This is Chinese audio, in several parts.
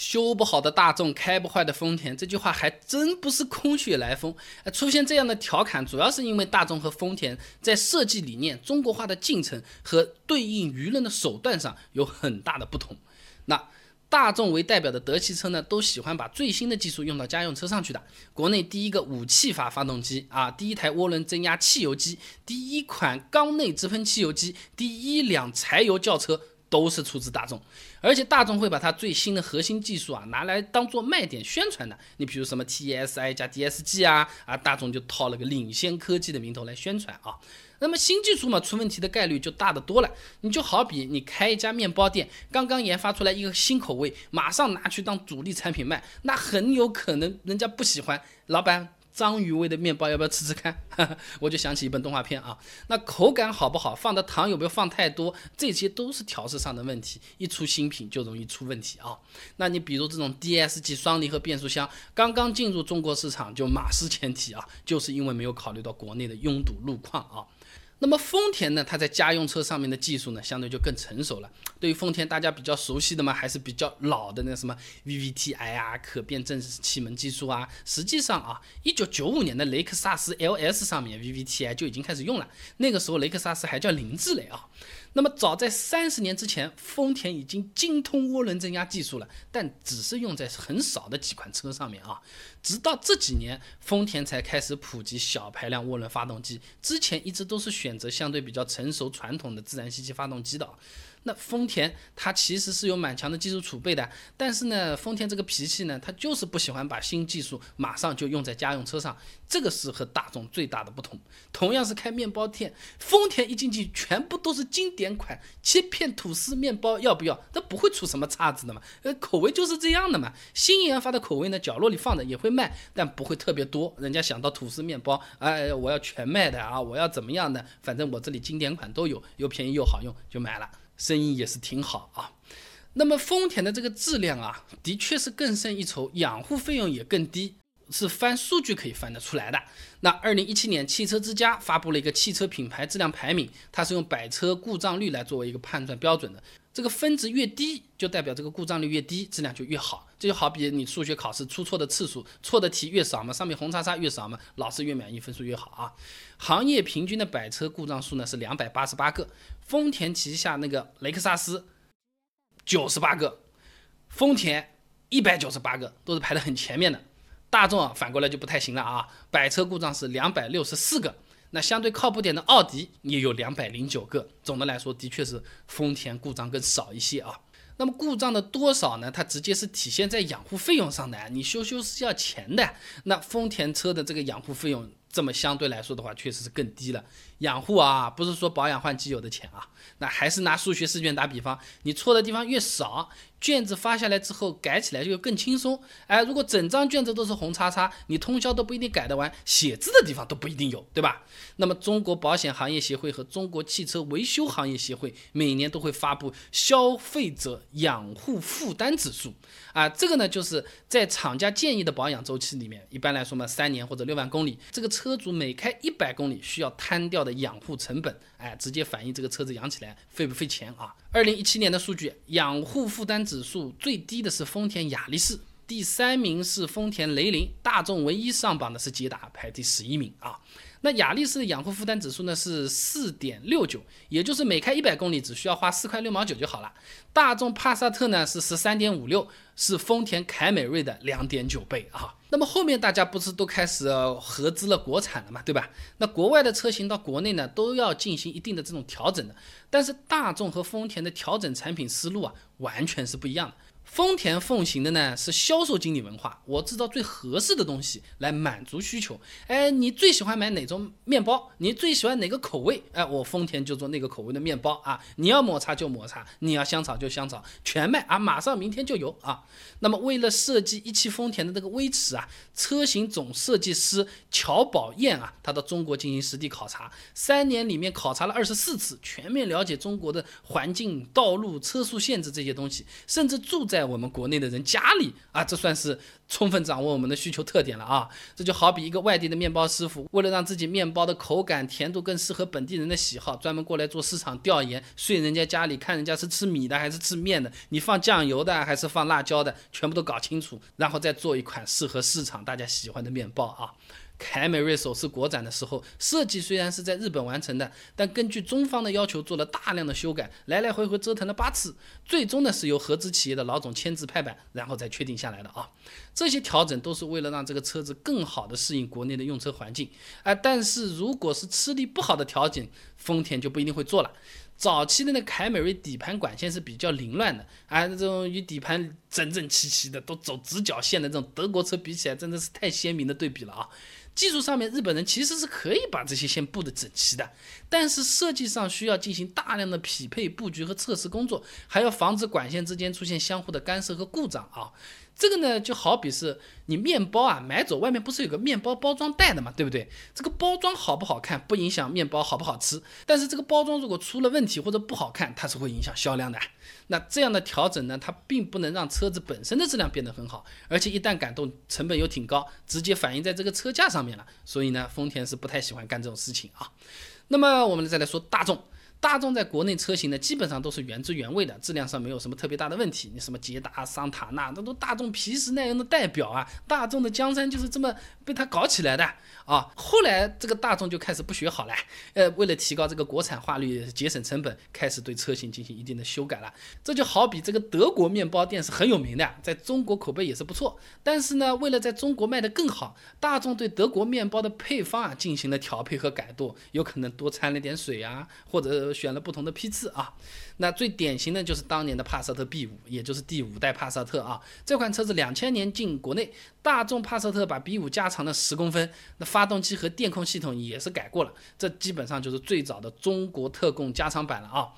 修不好的大众，开不坏的丰田，这句话还真不是空穴来风。出现这样的调侃，主要是因为大众和丰田在设计理念、中国化的进程和对应舆论的手段上有很大的不同。那大众为代表的德系车呢，都喜欢把最新的技术用到家用车上去的。国内第一个五气阀发动机啊，第一台涡轮增压汽油机，第一款缸内直喷汽油机，第一辆柴油轿车。都是出自大众，而且大众会把它最新的核心技术啊拿来当做卖点宣传的。你比如什么 TSI 加 DSG 啊啊，大众就套了个领先科技的名头来宣传啊。那么新技术嘛，出问题的概率就大得多了。你就好比你开一家面包店，刚刚研发出来一个新口味，马上拿去当主力产品卖，那很有可能人家不喜欢，老板。章鱼味的面包要不要吃吃看？我就想起一本动画片啊，那口感好不好，放的糖有没有放太多，这些都是调试上的问题。一出新品就容易出问题啊。那你比如这种 DSG 双离合变速箱，刚刚进入中国市场就马失前蹄啊，就是因为没有考虑到国内的拥堵路况啊。那么丰田呢？它在家用车上面的技术呢，相对就更成熟了。对于丰田，大家比较熟悉的嘛，还是比较老的那什么 VVT-i 啊，可变正时气门技术啊。实际上啊，一九九五年的雷克萨斯 LS 上面 VVT-i 就已经开始用了。那个时候雷克萨斯还叫凌志雷啊。那么早在三十年之前，丰田已经精通涡轮增压技术了，但只是用在很少的几款车上面啊。直到这几年，丰田才开始普及小排量涡轮发动机，之前一直都是选择相对比较成熟传统的自然吸气发动机的。那丰田它其实是有蛮强的技术储备的，但是呢，丰田这个脾气呢，它就是不喜欢把新技术马上就用在家用车上，这个是和大众最大的不同。同样是开面包店，丰田一进去全部都是经典款切片吐司面包，要不要？它不会出什么岔子的嘛，呃，口味就是这样的嘛。新研发的口味呢，角落里放着也会卖，但不会特别多。人家想到吐司面包，哎，我要全卖的啊，我要怎么样的？反正我这里经典款都有，又便宜又好用，就买了。生意也是挺好啊，那么丰田的这个质量啊，的确是更胜一筹，养护费用也更低，是翻数据可以翻得出来的。那二零一七年，汽车之家发布了一个汽车品牌质量排名，它是用百车故障率来作为一个判断标准的，这个分值越低，就代表这个故障率越低，质量就越好。这就好比你数学考试出错的次数，错的题越少嘛，上面红叉叉越少嘛，老师越满意，分数越好啊。行业平均的百车故障数呢是两百八十八个。丰田旗下那个雷克萨斯九十八个，丰田一百九十八个，都是排得很前面的。大众啊，反过来就不太行了啊，百车故障是两百六十四个。那相对靠谱点的奥迪也有两百零九个。总的来说，的确是丰田故障更少一些啊。那么故障的多少呢？它直接是体现在养护费用上的。你修修是要钱的。那丰田车的这个养护费用。这么相对来说的话，确实是更低了。养护啊，不是说保养换机油的钱啊，那还是拿数学试卷打比方，你错的地方越少，卷子发下来之后改起来就更轻松。哎，如果整张卷子都是红叉叉，你通宵都不一定改得完，写字的地方都不一定有，对吧？那么中国保险行业协会和中国汽车维修行业协会每年都会发布消费者养护负担指数啊，这个呢就是在厂家建议的保养周期里面，一般来说嘛，三年或者六万公里，这个车。主每开一百公里需要摊掉的养护成本，哎，直接反映这个车子养起来费不费钱啊？二零一七年的数据，养护负担指数最低的是丰田雅力士，第三名是丰田雷凌，大众唯一上榜的是捷达，排第十一名啊。那雅力士的养护负担指数呢是四点六九，也就是每开一百公里只需要花四块六毛九就好了。大众帕萨特呢是十三点五六，是丰田凯美瑞的两点九倍啊。那么后面大家不是都开始合资了国产了嘛，对吧？那国外的车型到国内呢都要进行一定的这种调整的，但是大众和丰田的调整产品思路啊完全是不一样的。丰田奉行的呢是销售经理文化，我制造最合适的东西来满足需求。哎，你最喜欢买哪种面包？你最喜欢哪个口味？哎，我丰田就做那个口味的面包啊！你要抹茶就抹茶，你要香草就香草，全卖啊！马上明天就有啊！那么为了设计一汽丰田的这个威驰啊，车型总设计师乔宝燕啊，他到中国进行实地考察，三年里面考察了二十四次，全面了解中国的环境、道路、车速限制这些东西，甚至住在。在我们国内的人家里啊，这算是充分掌握我们的需求特点了啊。这就好比一个外地的面包师傅，为了让自己面包的口感、甜度更适合本地人的喜好，专门过来做市场调研，睡人家家里看人家是吃米的还是吃面的，你放酱油的还是放辣椒的，全部都搞清楚，然后再做一款适合市场大家喜欢的面包啊。凯美瑞首次国展的时候，设计虽然是在日本完成的，但根据中方的要求做了大量的修改，来来回回折腾了八次，最终呢是由合资企业的老总签字拍板，然后再确定下来的啊。这些调整都是为了让这个车子更好的适应国内的用车环境啊。但是如果是吃力不好的调整，丰田就不一定会做了。早期的那凯美瑞底盘管线是比较凌乱的啊，这种与底盘整整齐齐的都走直角线的这种德国车比起来，真的是太鲜明的对比了啊。技术上面，日本人其实是可以把这些线布的整齐的，但是设计上需要进行大量的匹配布局和测试工作，还要防止管线之间出现相互的干涉和故障啊。这个呢，就好比是你面包啊买走，外面不是有个面包包装袋的嘛，对不对？这个包装好不好看不影响面包好不好吃，但是这个包装如果出了问题或者不好看，它是会影响销量的。那这样的调整呢，它并不能让车子本身的质量变得很好，而且一旦改动，成本又挺高，直接反映在这个车价上面了。所以呢，丰田是不太喜欢干这种事情啊。那么我们再来说大众。大众在国内车型呢，基本上都是原汁原味的，质量上没有什么特别大的问题。你什么捷达、桑塔纳，那都大众皮实耐用的代表啊！大众的江山就是这么被他搞起来的啊！后来这个大众就开始不学好了，呃，为了提高这个国产化率、节省成本，开始对车型进行一定的修改了。这就好比这个德国面包店是很有名的，在中国口碑也是不错，但是呢，为了在中国卖得更好，大众对德国面包的配方啊进行了调配和改动，有可能多掺了点水啊，或者。选了不同的批次啊，那最典型的就是当年的帕萨特 B 五，也就是第五代帕萨特啊。这款车子两千年进国内，大众帕萨特把 B 五加长了十公分，那发动机和电控系统也是改过了，这基本上就是最早的中国特供加长版了啊。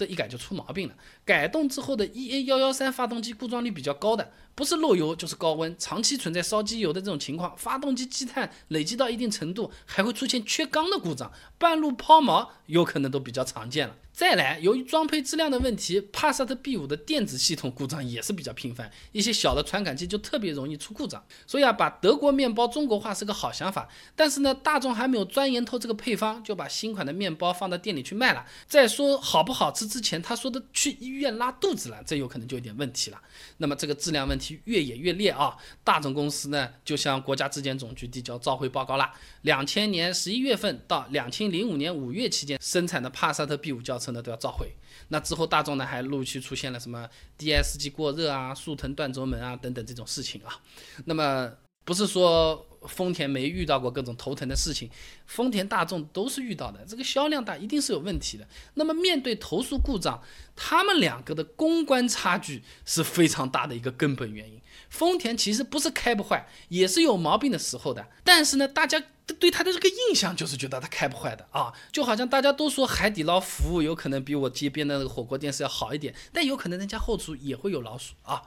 这一改就出毛病了，改动之后的 EA 幺幺三发动机故障率比较高的。不是漏油就是高温，长期存在烧机油的这种情况，发动机积碳累积到一定程度，还会出现缺缸的故障，半路抛锚有可能都比较常见了。再来，由于装配质量的问题，帕萨特 B 五的电子系统故障也是比较频繁，一些小的传感器就特别容易出故障。所以啊，把德国面包中国化是个好想法，但是呢，大众还没有钻研透这个配方，就把新款的面包放到店里去卖了。在说好不好吃之前，他说的去医院拉肚子了，这有可能就有点问题了。那么这个质量问题。越演越烈啊！大众公司呢，就向国家质检总局递交召回报告了。两千年十一月份到两千零五年五月期间生产的帕萨特 B 五轿车呢，都要召回。那之后，大众呢还陆续出现了什么 DSG 过热啊、速腾断轴门啊等等这种事情啊。那么不是说。丰田没遇到过各种头疼的事情，丰田、大众都是遇到的。这个销量大一定是有问题的。那么面对投诉故障，他们两个的公关差距是非常大的一个根本原因。丰田其实不是开不坏，也是有毛病的时候的。但是呢，大家。对他的这个印象就是觉得他开不坏的啊，就好像大家都说海底捞服务有可能比我街边的那个火锅店是要好一点，但有可能人家后厨也会有老鼠啊。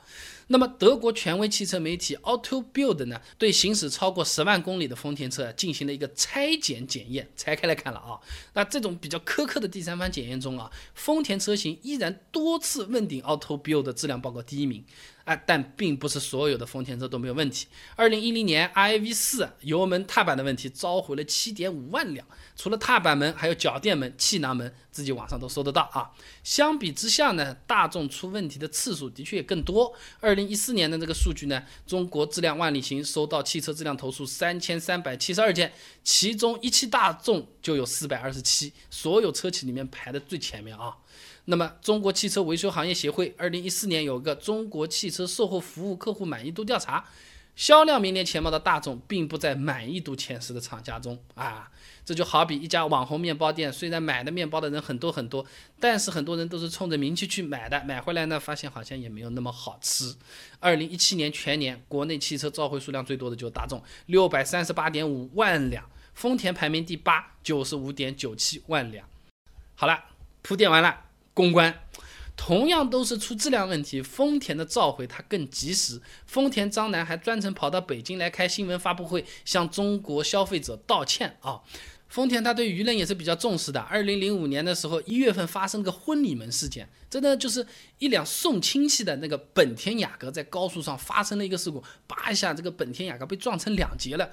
那么德国权威汽车媒体 Auto Build 呢，对行驶超过十万公里的丰田车进行了一个拆解检检验，拆开来看了啊。那这种比较苛刻的第三方检验中啊，丰田车型依然多次问鼎 Auto Bild 的质量报告第一名。啊，但并不是所有的丰田车都没有问题。二零一零年 i v 四油门踏板的问题召回了七点五万辆，除了踏板门，还有脚垫门、气囊门，自己网上都搜得到啊。相比之下呢，大众出问题的次数的确也更多。二零一四年的这个数据呢，中国质量万里行收到汽车质量投诉三千三百七十二件，其中一汽大众就有四百二十七，所有车企里面排的最前面啊。那么，中国汽车维修行业协会二零一四年有个中国汽车售后服务客户满意度调查，销量名列前茅的大众并不在满意度前十的厂家中啊。这就好比一家网红面包店，虽然买的面包的人很多很多，但是很多人都是冲着名气去买的，买回来呢发现好像也没有那么好吃。二零一七年全年国内汽车召回数量最多的就是大众，六百三十八点五万辆，丰田排名第八，九十五点九七万辆。好了，铺垫完了。公关，同样都是出质量问题，丰田的召回它更及时。丰田张楠还专程跑到北京来开新闻发布会，向中国消费者道歉啊。丰田它对舆论也是比较重视的。二零零五年的时候，一月份发生个婚礼门事件，真的就是一辆送亲戚的那个本田雅阁在高速上发生了一个事故，叭一下，这个本田雅阁被撞成两截了。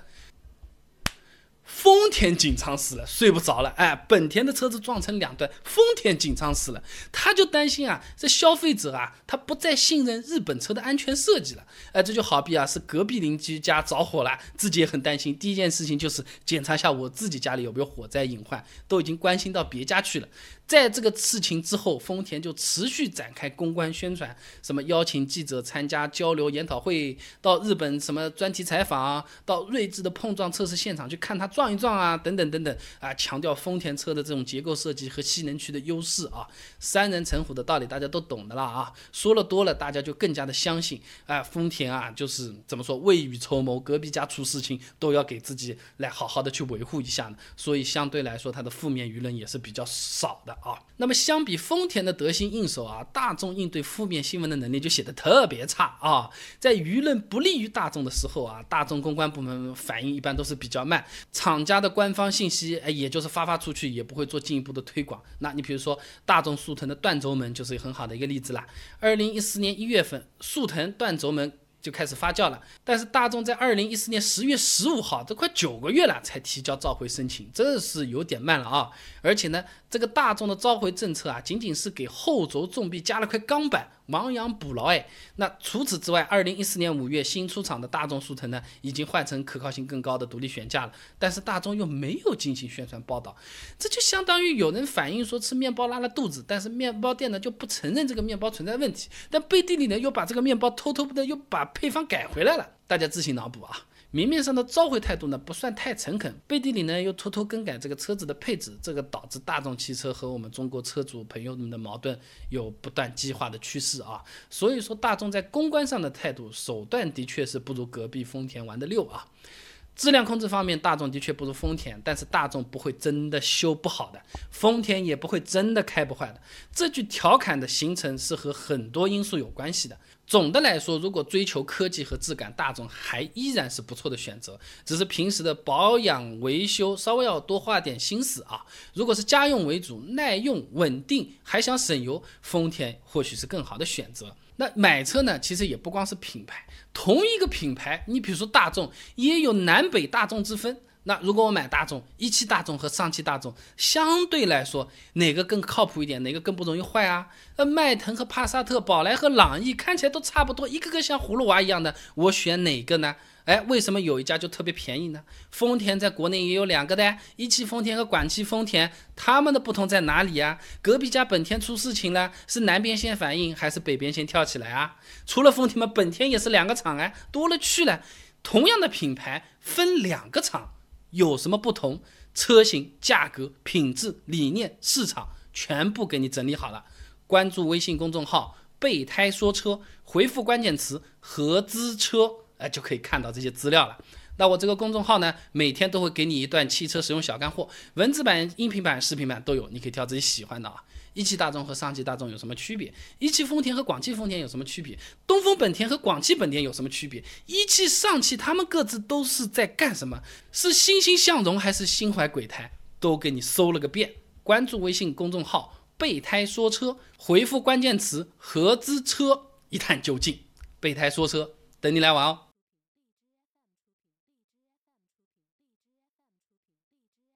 丰田紧张死了，睡不着了。哎，本田的车子撞成两段，丰田紧张死了，他就担心啊，这消费者啊，他不再信任日本车的安全设计了。哎，这就好比啊，是隔壁邻居家着火了，自己也很担心。第一件事情就是检查一下我自己家里有没有火灾隐患，都已经关心到别家去了。在这个事情之后，丰田就持续展开公关宣传，什么邀请记者参加交流研讨会，到日本什么专题采访，到睿智的碰撞测试现场去看他撞撞一撞啊，等等等等啊，强调丰田车的这种结构设计和吸能区的优势啊，三人成虎的道理大家都懂的了啊，说了多了，大家就更加的相信啊，丰田啊就是怎么说未雨绸缪，隔壁家出事情都要给自己来好好的去维护一下呢，所以相对来说它的负面舆论也是比较少的。啊，那么相比丰田的得心应手啊，大众应对负面新闻的能力就显得特别差啊。在舆论不利于大众的时候啊，大众公关部门反应一般都是比较慢，厂家的官方信息哎，也就是发发出去，也不会做进一步的推广。那你比如说大众速腾的断轴门就是很好的一个例子啦。二零一四年一月份，速腾断轴门。就开始发酵了，但是大众在二零一四年十月十五号，都快九个月了才提交召回申请，这是有点慢了啊！而且呢，这个大众的召回政策啊，仅仅是给后轴重臂加了块钢板。亡羊补牢哎，那除此之外，二零一四年五月新出厂的大众速腾呢，已经换成可靠性更高的独立悬架了，但是大众又没有进行宣传报道，这就相当于有人反映说吃面包拉了肚子，但是面包店呢就不承认这个面包存在问题，但背地里呢又把这个面包偷偷的又把配方改回来了，大家自行脑补啊。明面上的召回态度呢不算太诚恳，背地里呢又偷偷更改这个车子的配置，这个导致大众汽车和我们中国车主朋友们的矛盾有不断激化的趋势啊。所以说大众在公关上的态度手段的确是不如隔壁丰田玩的溜啊。质量控制方面，大众的确不如丰田，但是大众不会真的修不好的，丰田也不会真的开不坏的。这句调侃的形成是和很多因素有关系的。总的来说，如果追求科技和质感，大众还依然是不错的选择。只是平时的保养维修稍微要多花点心思啊。如果是家用为主，耐用稳定，还想省油，丰田或许是更好的选择。那买车呢，其实也不光是品牌，同一个品牌，你比如说大众，也有南北大众之分。那如果我买大众，一汽大众和上汽大众相对来说哪个更靠谱一点？哪个更不容易坏啊？呃，迈腾和帕萨特、宝来和朗逸看起来都差不多，一个个像葫芦娃一样的，我选哪个呢？哎，为什么有一家就特别便宜呢？丰田在国内也有两个的，一汽丰田和广汽丰田，他们的不同在哪里呀？隔壁家本田出事情了，是南边先反应还是北边先跳起来啊？除了丰田嘛，本田也是两个厂哎，多了去了。同样的品牌分两个厂。有什么不同？车型、价格、品质、理念、市场，全部给你整理好了。关注微信公众号“备胎说车”，回复关键词“合资车”，哎，就可以看到这些资料了。那我这个公众号呢，每天都会给你一段汽车使用小干货，文字版、音频版、视频版都有，你可以挑自己喜欢的啊。一汽大众和上汽大众有什么区别？一汽丰田和广汽丰田有什么区别？东风本田和广汽本田有什么区别？一汽上汽他们各自都是在干什么？是欣欣向荣还是心怀鬼胎？都给你搜了个遍。关注微信公众号“备胎说车”，回复关键词“合资车”，一探究竟。备胎说车，等你来玩哦。